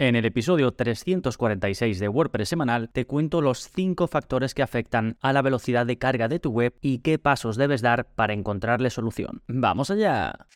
En el episodio 346 de WordPress semanal te cuento los 5 factores que afectan a la velocidad de carga de tu web y qué pasos debes dar para encontrarle solución. ¡Vamos allá!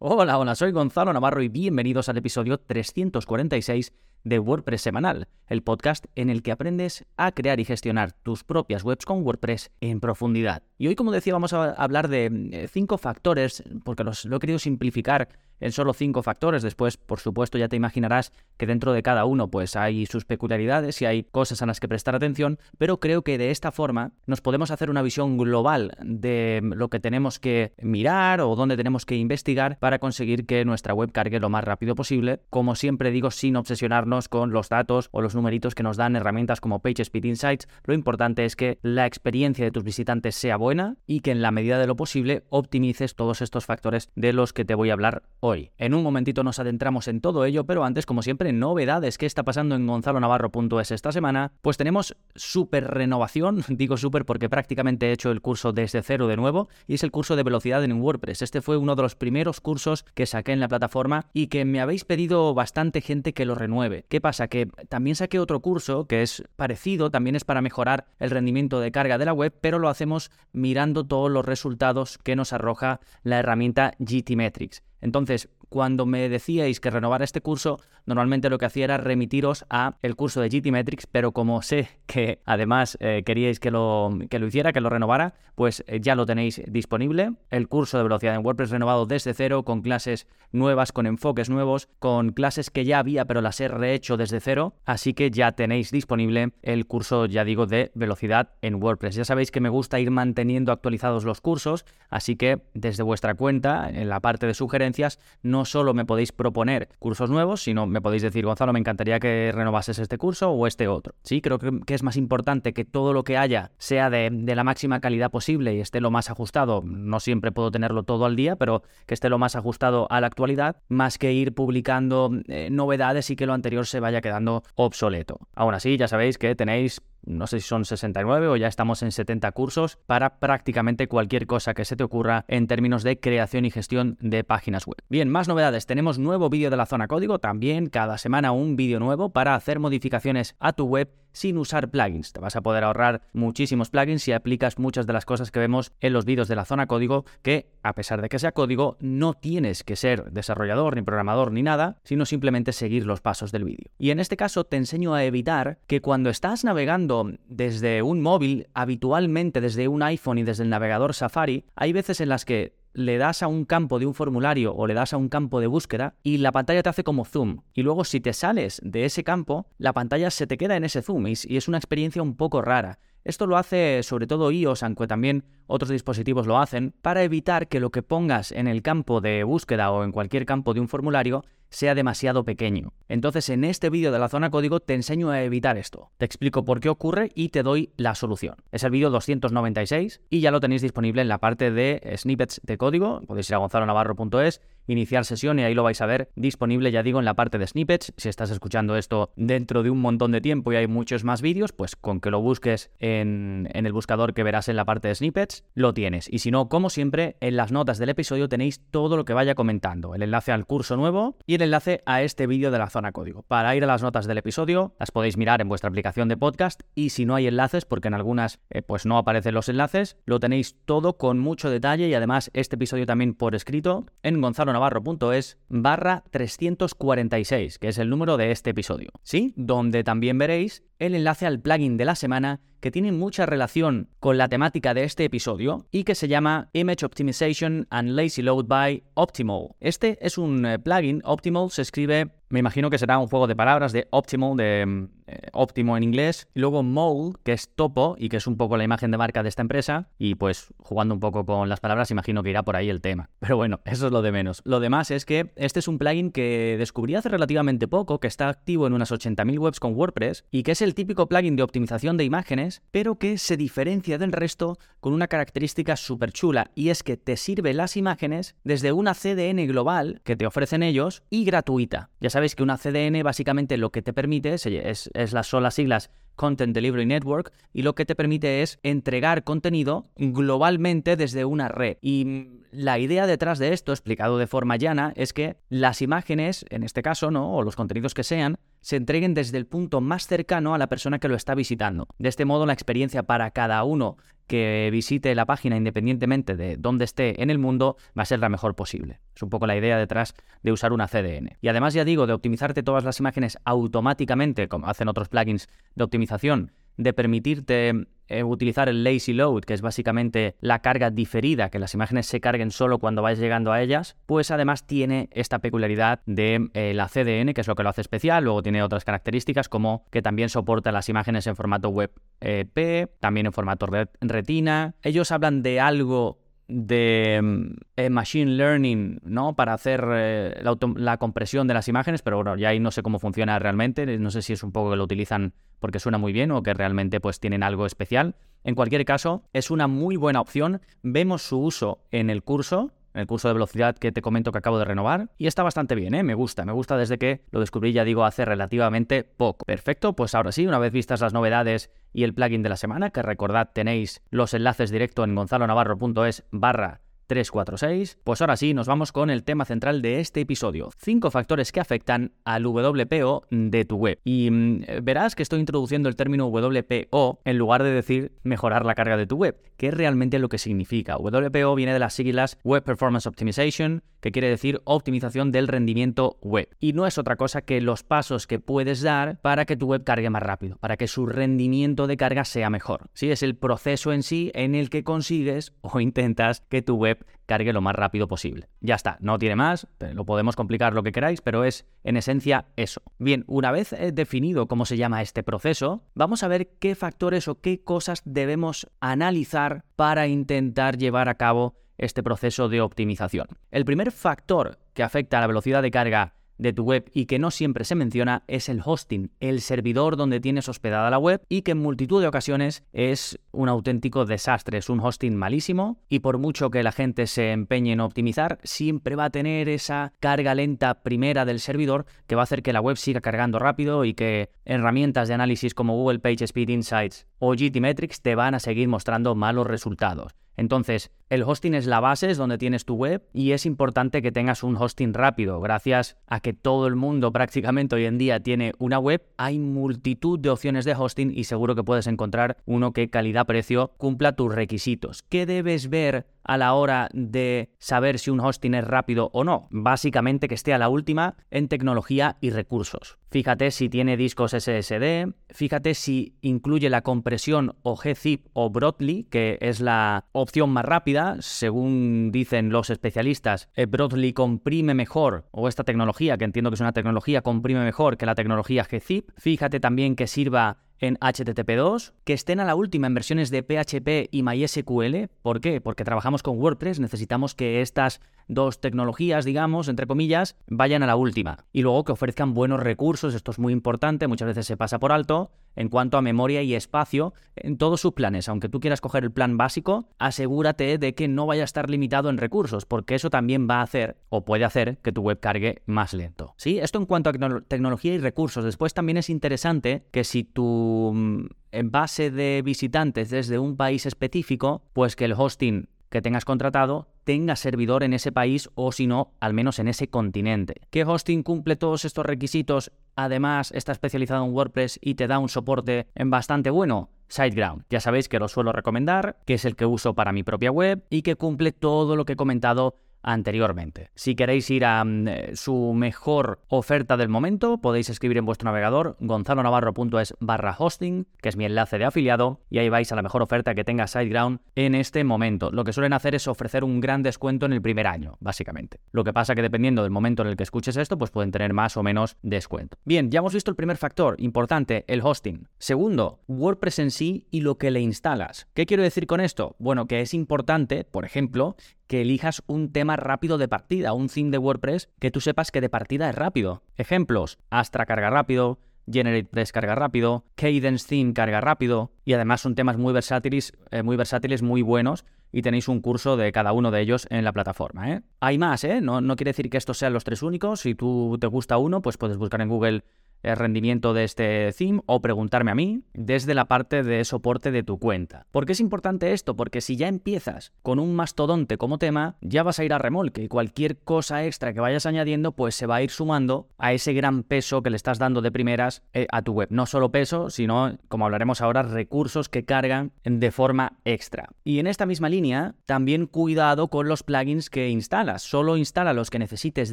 Hola, hola, soy Gonzalo Navarro y bienvenidos al episodio 346 de WordPress Semanal, el podcast en el que aprendes a crear y gestionar tus propias webs con WordPress en profundidad. Y hoy, como decía, vamos a hablar de eh, cinco factores, porque los, lo he querido simplificar en solo cinco factores. Después, por supuesto, ya te imaginarás que dentro de cada uno pues hay sus peculiaridades y hay cosas a las que prestar atención, pero creo que de esta forma nos podemos hacer una visión global de lo que tenemos que mirar o dónde tenemos que investigar para conseguir que nuestra web cargue lo más rápido posible, como siempre digo, sin obsesionarnos con los datos o los numeritos que nos dan herramientas como PageSpeed Insights. Lo importante es que la experiencia de tus visitantes sea buena y que en la medida de lo posible optimices todos estos factores de los que te voy a hablar hoy hoy. En un momentito nos adentramos en todo ello, pero antes, como siempre, novedades. ¿Qué está pasando en gonzalonavarro.es esta semana? Pues tenemos súper renovación, digo súper porque prácticamente he hecho el curso desde cero de nuevo, y es el curso de velocidad en WordPress. Este fue uno de los primeros cursos que saqué en la plataforma y que me habéis pedido bastante gente que lo renueve. ¿Qué pasa? Que también saqué otro curso que es parecido, también es para mejorar el rendimiento de carga de la web, pero lo hacemos mirando todos los resultados que nos arroja la herramienta GTmetrix. Entonces, cuando me decíais que renovara este curso, normalmente lo que hacía era remitiros a el curso de GTmetrix, pero como sé que además eh, queríais que lo, que lo hiciera, que lo renovara, pues eh, ya lo tenéis disponible. El curso de velocidad en WordPress renovado desde cero, con clases nuevas, con enfoques nuevos, con clases que ya había, pero las he rehecho desde cero. Así que ya tenéis disponible el curso, ya digo, de velocidad en WordPress. Ya sabéis que me gusta ir manteniendo actualizados los cursos, así que desde vuestra cuenta, en la parte de sugerencias, no no solo me podéis proponer cursos nuevos, sino me podéis decir, Gonzalo, me encantaría que renovases este curso o este otro. Sí, creo que, es más importante que todo lo que haya sea de, la máxima calidad posible y esté lo más ajustado. No siempre puedo tenerlo todo al día, pero que esté lo más ajustado a la actualidad, más que ir publicando eh, novedades y que lo anterior se vaya quedando obsoleto. Aún así, ya sabéis que tenéis no sé si son 69 o ya estamos en 70 cursos para prácticamente cualquier cosa que se te ocurra en términos de creación y gestión de páginas web. Bien, más novedades. Tenemos nuevo vídeo de la zona código, también cada semana un vídeo nuevo para hacer modificaciones a tu web sin usar plugins. Te vas a poder ahorrar muchísimos plugins si aplicas muchas de las cosas que vemos en los vídeos de la zona código, que a pesar de que sea código, no tienes que ser desarrollador ni programador ni nada, sino simplemente seguir los pasos del vídeo. Y en este caso te enseño a evitar que cuando estás navegando desde un móvil, habitualmente desde un iPhone y desde el navegador Safari, hay veces en las que le das a un campo de un formulario o le das a un campo de búsqueda y la pantalla te hace como zoom. Y luego si te sales de ese campo, la pantalla se te queda en ese zoom y, es una experiencia un poco rara. Esto lo hace sobre todo iOS, aunque también otros dispositivos lo hacen, para evitar que lo que pongas en el campo de búsqueda o en cualquier campo de un formulario sea demasiado pequeño. Entonces en este vídeo de la zona código te enseño a evitar esto. Te explico por qué ocurre y te doy la solución. Es el vídeo 296 y ya lo tenéis disponible en la parte de snippets de código. Podéis ir a gonzalonavarro.es iniciar sesión y ahí lo vais a ver disponible, ya digo, en la parte de snippets. Si estás escuchando esto dentro de un montón de tiempo y hay muchos más vídeos, pues con que lo busques en, en el buscador que verás en la parte de snippets, lo tienes. Y si no, como siempre, en las notas del episodio tenéis todo lo que vaya comentando, el enlace al curso nuevo y el enlace a este vídeo de la zona código. Para ir a las notas del episodio, las podéis mirar en vuestra aplicación de podcast y si no hay enlaces, porque en algunas eh, pues no aparecen los enlaces, lo tenéis todo con mucho detalle y además este episodio también por escrito en Gonzalo navarro.es barra 346, que es el número de este episodio. Sí, donde también veréis el enlace al plugin de la semana que tiene mucha relación con la temática de este episodio y que se llama Image Optimization and Lazy Load by Optimal. Este es un eh, plugin, Optimal se escribe me imagino que será un juego de palabras de optimal, de mm, eh, óptimo en inglés. Y luego mole, que es topo y que es un poco la imagen de marca de esta empresa. Y pues jugando un poco con las palabras, imagino que irá por ahí el tema. Pero bueno, eso es lo de menos. Lo demás es que este es un plugin que descubrí hace relativamente poco, que está activo en unas 80.000 webs con WordPress y que es el típico plugin de optimización de imágenes, pero que se diferencia del resto con una característica súper chula y es que te sirve las imágenes desde una CDN global que te ofrecen ellos y gratuita. Ya sabéis que una CDN básicamente lo que te permite es, las, son las siglas Content Delivery Network y lo que te permite es entregar contenido globalmente desde una red. Y la idea detrás de esto, explicado de forma llana, es que las imágenes, en este caso, ¿no? o los contenidos que sean, se entreguen desde el punto más cercano a la persona que lo está visitando. De este modo, la experiencia para cada uno que visite la página independientemente de dónde esté en el mundo va a ser la mejor posible. Es un poco la idea detrás de usar una CDN. Y además ya digo, de optimizarte todas las imágenes automáticamente, como hacen otros plugins de optimización, de permitirte eh, utilizar el lazy load, que es básicamente la carga diferida, que las imágenes se carguen solo cuando vais llegando a ellas, pues además tiene esta peculiaridad de eh, la CDN, que es lo que lo hace especial, luego tiene otras características como que también soporta las imágenes en formato web eh, P, también en formato retina. Ellos hablan de algo de mm, machine learning, ¿no? Para hacer la, la, compresión de las imágenes, pero bueno, ya ahí no sé cómo funciona realmente, no sé si es un poco que lo utilizan porque suena muy bien o que realmente pues tienen algo especial. En cualquier caso, es una muy buena opción. Vemos su uso en el curso, en el curso de velocidad que te comento que acabo de renovar. Y está bastante bien, ¿eh? Me gusta, me gusta desde que lo descubrí, ya digo, hace relativamente poco. Perfecto, pues ahora sí, una vez vistas las novedades y el plugin de la semana, que recordad tenéis los enlaces directo en gonzalonavarro.es barra 346. Pues ahora sí, nos vamos con el tema central de este episodio. Cinco factores que afectan al WPO de tu web. Y mm, verás que estoy introduciendo el término WPO en lugar de decir mejorar la carga de tu web, que es realmente lo que significa. WPO viene de las siglas Web Performance Optimization, que quiere decir optimización del rendimiento web. Y no es otra cosa que los pasos que puedes dar para que tu web cargue más rápido, para que su rendimiento de carga sea mejor. Sí, es el proceso en sí en el que consigues o intentas que tu web cargue lo más rápido posible. Ya está, no tiene más, lo podemos complicar lo que queráis, pero es en esencia eso. Bien, una vez definido cómo se llama este proceso, vamos a ver qué factores o qué cosas debemos analizar para intentar llevar a cabo este proceso de optimización. El primer factor que afecta a la velocidad de carga de tu web y que no siempre se menciona es el hosting, el servidor donde tienes hospedada la web y que en multitud de ocasiones es un auténtico desastre, es un hosting malísimo y por mucho que la gente se empeñe en optimizar, siempre va a tener esa carga lenta primera del servidor que va a hacer que la web siga cargando rápido y que herramientas de análisis como Google PageSpeed Insights o GTmetrix te van a seguir mostrando malos resultados. Entonces, el hosting es la base, es donde tienes tu web y es importante que tengas un hosting rápido. Gracias a que todo el mundo prácticamente hoy en día tiene una web, hay multitud de opciones de hosting y seguro que puedes encontrar uno que calidad-precio cumpla tus requisitos. ¿Qué debes ver a la hora de saber si un hosting es rápido o no? Básicamente que esté a la última en tecnología y recursos. Fíjate si tiene discos SSD, fíjate si incluye la compresión o gzip o Broadly, que es la opción más rápida, según dicen los especialistas, eh, Broadly comprime mejor, o esta tecnología, que entiendo que es una tecnología, comprime mejor que la tecnología gzip. Fíjate también que sirva en HTTP2, que estén a la última en versiones de PHP y MySQL. ¿Por qué? Porque trabajamos con WordPress, necesitamos que estas dos tecnologías, digamos, entre comillas, vayan a la última. Y luego que ofrezcan buenos recursos, esto es muy importante, muchas veces se pasa por alto, en cuanto a memoria y espacio en todos sus planes. Aunque tú quieras coger el plan básico, asegúrate de que no vaya a estar limitado en recursos, porque eso también va a hacer o puede hacer que tu web cargue más lento. ¿Sí? Esto en cuanto a tecnología y recursos. Después también es interesante que si tu mm, base de visitantes desde un país específico, pues que el hosting que tengas contratado tenga servidor en ese país o si no, al menos en ese continente. ¿Qué hosting cumple todos estos requisitos? Además, está especializado en WordPress y te da un soporte en bastante bueno. SiteGround. Ya sabéis que lo suelo recomendar, que es el que uso para mi propia web y que cumple todo lo que he comentado anteriormente. Si queréis ir a mm, eh, su mejor oferta del momento, podéis escribir en vuestro navegador gonzalonavarro.es barra hosting, que es mi enlace de afiliado, y ahí vais a la mejor oferta que tenga SiteGround en este momento. Lo que suelen hacer es ofrecer un gran descuento en el primer año, básicamente. Lo que pasa que dependiendo del momento en el que escuches esto, pues pueden tener más o menos descuento. Bien, ya hemos visto el primer factor importante, el hosting. Segundo, WordPress en sí y lo que le instalas. ¿Qué quiero decir con esto? Bueno, que es importante, por ejemplo, que elijas un tema rápido de partida, un theme de WordPress que tú sepas que de partida es rápido. Ejemplos, Astra carga rápido, GeneratePress carga rápido, Cadence Theme carga rápido, y además son temas muy versátiles, eh, muy versátiles, muy buenos, y tenéis un curso de cada uno de ellos en la plataforma. ¿eh? Hay más, ¿eh? No, no quiere decir que estos sean los tres únicos, si tú te gusta uno, pues puedes buscar en Google el rendimiento de este theme o preguntarme a mí desde la parte de soporte de tu cuenta. ¿Por qué es importante esto? Porque si ya empiezas con un mastodonte como tema, ya vas a ir a remolque y cualquier cosa extra que vayas añadiendo pues se va a ir sumando a ese gran peso que le estás dando de primeras eh, a tu web. No solo peso, sino, como hablaremos ahora, recursos que cargan de forma extra. Y en esta misma línea, también cuidado con los plugins que instalas. Solo instala los que necesites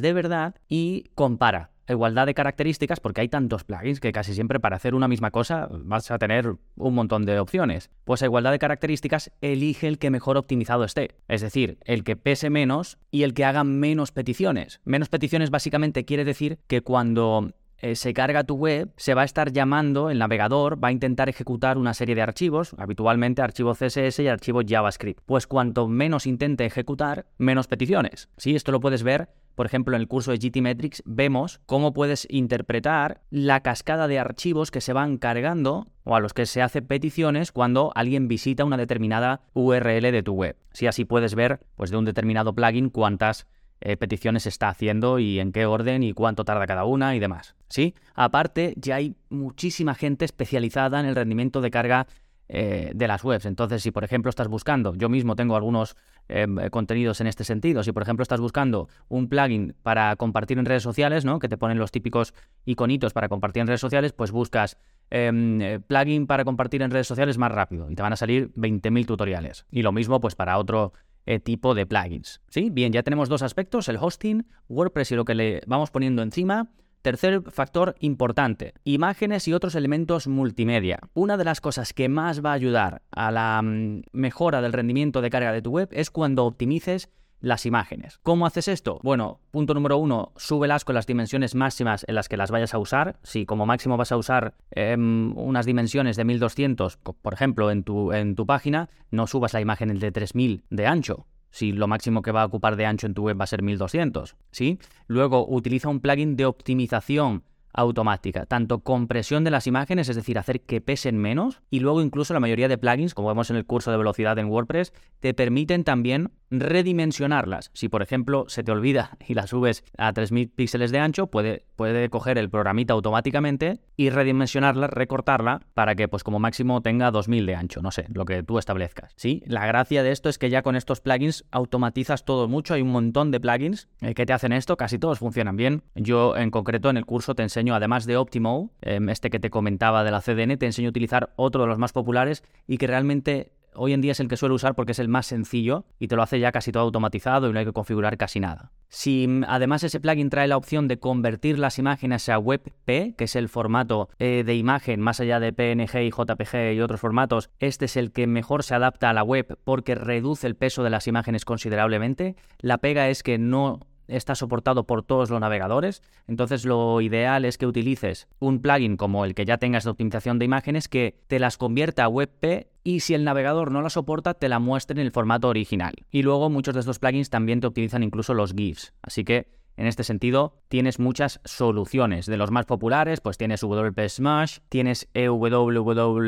de verdad y compara igualdad de características, porque hay tantos plugins que casi siempre para hacer una misma cosa vas a tener un montón de opciones. Pues a igualdad de características, elige el que mejor optimizado esté. Es decir, el que pese menos y el que haga menos peticiones. Menos peticiones básicamente quiere decir que cuando eh, se carga tu web, se va a estar llamando, el navegador va a intentar ejecutar una serie de archivos, habitualmente archivo CSS y archivo JavaScript. Pues cuanto menos intente ejecutar, menos peticiones. Sí, esto lo puedes ver por ejemplo, en el curso de GTmetrix vemos cómo puedes interpretar la cascada de archivos que se van cargando o a los que se hace peticiones cuando alguien visita una determinada URL de tu web. Si así puedes ver, pues de un determinado plugin cuántas eh, peticiones está haciendo y en qué orden y cuánto tarda cada una y demás. ¿Sí? Aparte, ya hay muchísima gente especializada en el rendimiento de carga eh, de las webs. Entonces, si por ejemplo estás buscando, yo mismo tengo algunos eh, contenidos en este sentido, si por ejemplo estás buscando un plugin para compartir en redes sociales, ¿no? que te ponen los típicos iconitos para compartir en redes sociales, pues buscas em, eh, plugin para compartir en redes sociales más rápido y te van a salir 20.000 tutoriales. Y lo mismo pues para otro tipo de plugins. ¿Sí? Bien, ya tenemos dos aspectos, el hosting, WordPress y lo que le vamos poniendo encima. Tercer factor importante, imágenes y otros elementos multimedia. Una de las cosas que más va a ayudar a la mm, mejora del rendimiento de carga de tu web es cuando optimices las imágenes. ¿Cómo haces esto? Bueno, punto número uno, súbelas con las dimensiones máximas en las que las vayas a usar. Si como máximo vas a usar em, unas dimensiones de 1200, por ejemplo, en tu, en tu página, no subas la imagen de 3000 de ancho si lo máximo que va a ocupar de ancho en tu web va a ser 1200, ¿sí? Luego utiliza un plugin de optimización automática, tanto compresión de las imágenes, es decir, hacer que pesen menos, y luego incluso la mayoría de plugins, como vemos en el curso de velocidad en WordPress, te permiten también redimensionarlas. Si por ejemplo se te olvida y la subes a 3000 píxeles de ancho, puede, puede coger el programita automáticamente y redimensionarla, recortarla para que pues como máximo tenga 2000 de ancho, no sé, lo que tú establezcas. ¿sí? La gracia de esto es que ya con estos plugins automatizas todo mucho, hay un montón de plugins eh, que te hacen esto, casi todos funcionan bien. Yo en concreto en el curso te enseño además de Optimo, em, este que te comentaba de la CDN, te enseño a utilizar otro de los más populares y que realmente hoy en día es el que suelo usar porque es el más sencillo y te lo hace ya casi todo automatizado y no hay que configurar casi nada. Si mm, además ese plugin trae la opción de convertir las imágenes a WebP, que es el formato eh, de imagen más allá de PNG y JPG y otros formatos, este es el que mejor se adapta a la web porque reduce el peso de las imágenes considerablemente. La pega es que no está soportado por todos los navegadores, entonces lo ideal es que utilices un plugin como el que ya tengas de optimización de imágenes que te las convierta a WebP y si el navegador no la soporta te la muestre en el formato original. Y luego muchos de estos plugins también te optimizan incluso los GIFs, así que en este sentido, tienes muchas soluciones. De los más populares, pues tienes WP Smash, tienes EWWW,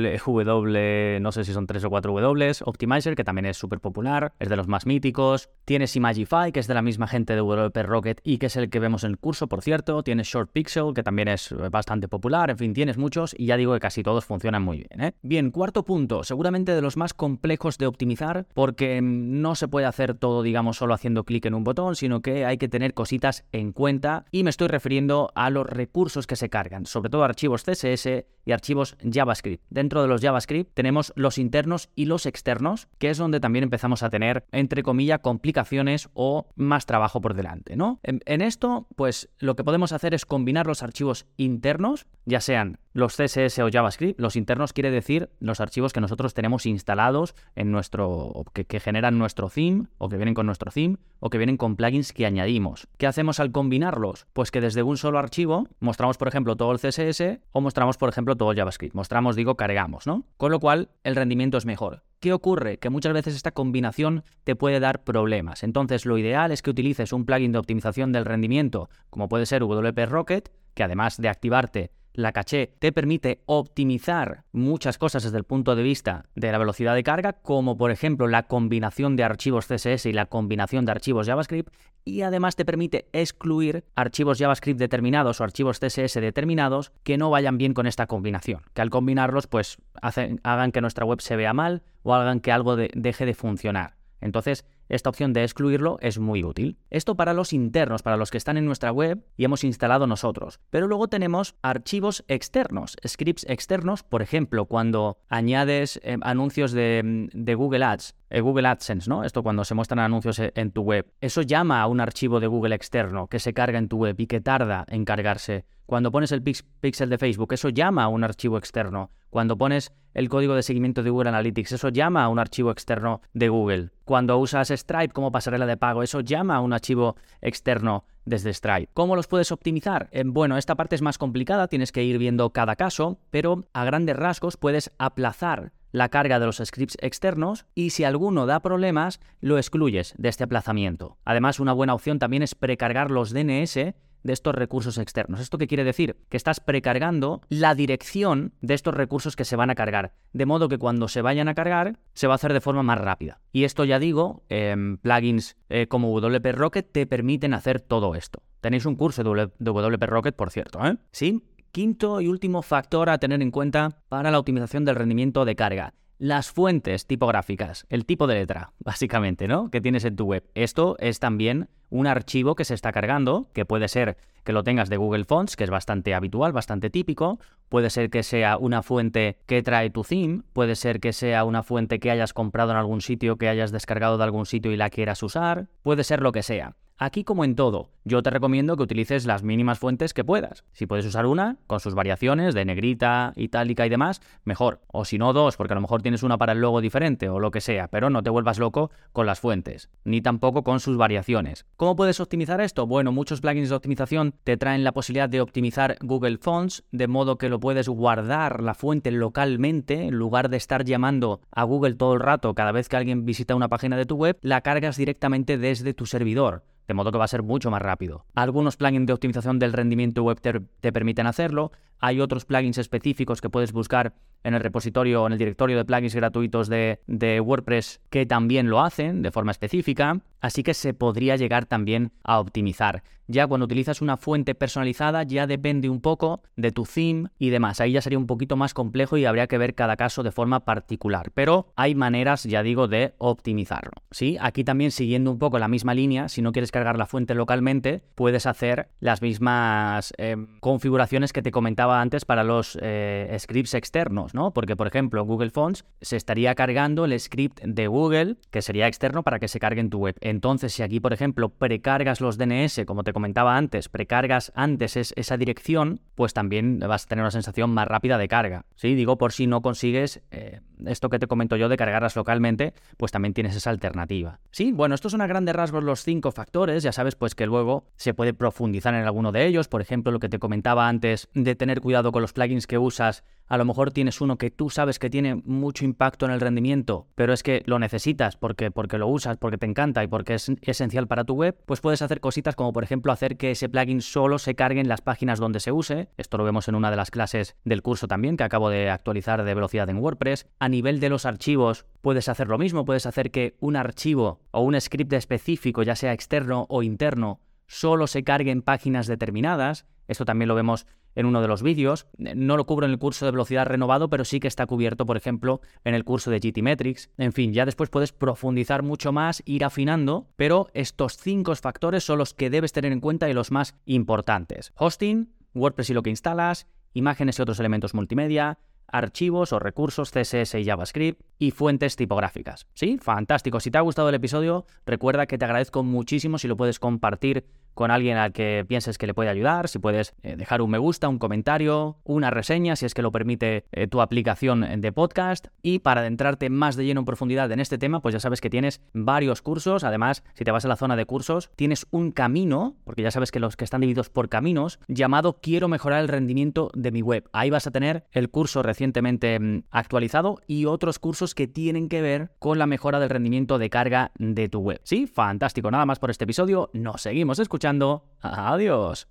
no sé si son 3 o 4 W, Optimizer, que también es súper popular, es de los más míticos. Tienes Imagify, que es de la misma gente de WP Rocket y que es el que vemos en el curso, por cierto. Tienes Short Pixel, que también es bastante popular. En fin, tienes muchos y ya digo que casi todos funcionan muy bien. ¿eh? Bien, cuarto punto, seguramente de los más complejos de optimizar, porque no se puede hacer todo, digamos, solo haciendo clic en un botón, sino que hay que tener cositas en cuenta y me estoy refiriendo a los recursos que se cargan, sobre todo archivos CSS y archivos JavaScript. Dentro de los JavaScript tenemos los internos y los externos, que es donde también empezamos a tener, entre comillas, complicaciones o más trabajo por delante, ¿no? En, esto, pues lo que podemos hacer es combinar los archivos internos, ya sean los CSS o JavaScript, los internos quiere decir los archivos que nosotros tenemos instalados en nuestro, que, que, generan nuestro theme, o que vienen con nuestro theme, o que vienen con plugins que añadimos. ¿Qué hacemos al combinarlos? Pues que desde un solo archivo mostramos, por ejemplo, todo el CSS o mostramos, por ejemplo, todo JavaScript. Mostramos, digo, cargamos, ¿no? Con lo cual, el rendimiento es mejor. ¿Qué ocurre? Que muchas veces esta combinación te puede dar problemas. Entonces, lo ideal es que utilices un plugin de optimización del rendimiento, como puede ser WP Rocket, que además de activarte la caché te permite optimizar muchas cosas desde el punto de vista de la velocidad de carga, como por ejemplo la combinación de archivos CSS y la combinación de archivos JavaScript, y además te permite excluir archivos JavaScript determinados o archivos CSS determinados que no vayan bien con esta combinación, que al combinarlos pues hagan que nuestra web se vea mal o hagan que algo deje de funcionar. Entonces, esta opción de excluirlo es muy útil. Esto para los internos, para los que están en nuestra web y hemos instalado nosotros. Pero luego tenemos archivos externos, scripts externos, por ejemplo, cuando añades eh, anuncios de, Google Ads, eh, Google AdSense, ¿no? Esto cuando se muestran anuncios e, en tu web. Eso llama a un archivo de Google externo que se carga en tu web y que tarda en cargarse. Cuando pones el pixel de Facebook, eso llama a un archivo externo. Cuando pones el código de seguimiento de Google Analytics, eso llama a un archivo externo de Google. Cuando usas Stripe como pasarela de pago, eso llama a un archivo externo desde Stripe. ¿Cómo los puedes optimizar? Eh, bueno, esta parte es más complicada, tienes que ir viendo cada caso, pero a grandes rasgos puedes aplazar la carga de los scripts externos y si alguno da problemas, lo excluyes de este aplazamiento. Además, una buena opción también es precargar los DNS de estos recursos externos. ¿Esto qué quiere decir? Que estás precargando la dirección de estos recursos que se van a cargar, de modo que cuando se vayan a cargar se va a hacer de forma más rápida. Y esto ya digo, em, plugins eh, como WP Rocket te permiten hacer todo esto. Tenéis un curso de WP Rocket, por cierto, ¿eh? Sí. Quinto y último factor a tener en cuenta para la optimización del rendimiento de carga las fuentes tipográficas, el tipo de letra, básicamente, ¿no? Que tienes en tu web. Esto es también un archivo que se está cargando, que puede ser que lo tengas de Google Fonts, que es bastante habitual, bastante típico, puede ser que sea una fuente que trae tu theme, puede ser que sea una fuente que hayas comprado en algún sitio, que hayas descargado de algún sitio y la quieras usar, puede ser lo que sea. Aquí como en todo, yo te recomiendo que utilices las mínimas fuentes que puedas. Si puedes usar una, con sus variaciones de negrita, itálica y demás, mejor. O si no, dos, porque a lo mejor tienes una para el logo diferente o lo que sea, pero no te vuelvas loco con las fuentes, ni tampoco con sus variaciones. ¿Cómo puedes optimizar esto? Bueno, muchos plugins de optimización te traen la posibilidad de optimizar Google Fonts, de modo que lo puedes guardar la fuente localmente, en lugar de estar llamando a Google todo el rato cada vez que alguien visita una página de tu web, la cargas directamente desde tu servidor de modo que va a ser mucho más rápido. Algunos plugins de optimización del rendimiento web te, permiten hacerlo, hay otros plugins específicos que puedes buscar en el repositorio o en el directorio de plugins gratuitos de, WordPress que también lo hacen de forma específica, así que se podría llegar también a optimizar. Ya cuando utilizas una fuente personalizada ya depende un poco de tu theme y demás. Ahí ya sería un poquito más complejo y habría que ver cada caso de forma particular. Pero hay maneras, ya digo, de optimizarlo. ¿sí? Aquí también siguiendo un poco la misma línea, si no quieres cargar la fuente localmente, puedes hacer las mismas eh, configuraciones que te comentaba antes para los eh, scripts externos, ¿no? Porque, por ejemplo, Google Fonts se estaría cargando el script de Google, que sería externo para que se cargue en tu web. Entonces, si aquí, por ejemplo, precargas los DNS, como te comentaba antes, precargas antes esa dirección, pues también vas a tener una sensación más rápida de carga. ¿sí? Digo, por si no consigues eh, esto que te comento yo de cargarlas localmente, pues también tienes esa alternativa. Sí, bueno, estos son a grandes rasgos los cinco factores. Ya sabes, pues que luego se puede profundizar en alguno de ellos. Por ejemplo, lo que te comentaba antes de tener cuidado con los plugins que usas a lo mejor tienes uno que tú sabes que tiene mucho impacto en el rendimiento, pero es que lo necesitas porque, porque lo usas, porque te encanta y porque es esencial para tu web, pues puedes hacer cositas como por ejemplo hacer que ese plugin solo se cargue en las páginas donde se use. Esto lo vemos en una de las clases del curso también que acabo de actualizar de velocidad en WordPress. A nivel de los archivos, puedes hacer lo mismo, puedes hacer que un archivo o un script específico, ya sea externo o interno, solo se cargue en páginas determinadas. Esto también lo vemos en uno de los vídeos. No lo cubro en el curso de velocidad renovado, pero sí que está cubierto, por ejemplo, en el curso de GTmetrix. En fin, ya después puedes profundizar mucho más, ir afinando, pero estos cinco factores son los que debes tener en cuenta y los más importantes. Hosting, WordPress y lo que instalas, imágenes y otros elementos multimedia, archivos o recursos CSS y JavaScript y fuentes tipográficas. ¿Sí? Fantástico. Si te ha gustado el episodio, recuerda que te agradezco muchísimo si lo puedes compartir con alguien al que pienses que le puede ayudar, si puedes eh, dejar un me gusta, un comentario, una reseña, si es que lo permite eh, tu aplicación de podcast. Y para adentrarte más de lleno en profundidad en este tema, pues ya sabes que tienes varios cursos. Además, si te vas a la zona de cursos, tienes un camino, porque ya sabes que los que están divididos por caminos, llamado Quiero mejorar el rendimiento de mi web. Ahí vas a tener el curso recientemente mm, actualizado y otros cursos que tienen que ver con la mejora del rendimiento de carga de tu web. Sí, fantástico. Nada más por este episodio. Nos seguimos escuchando. Adiós.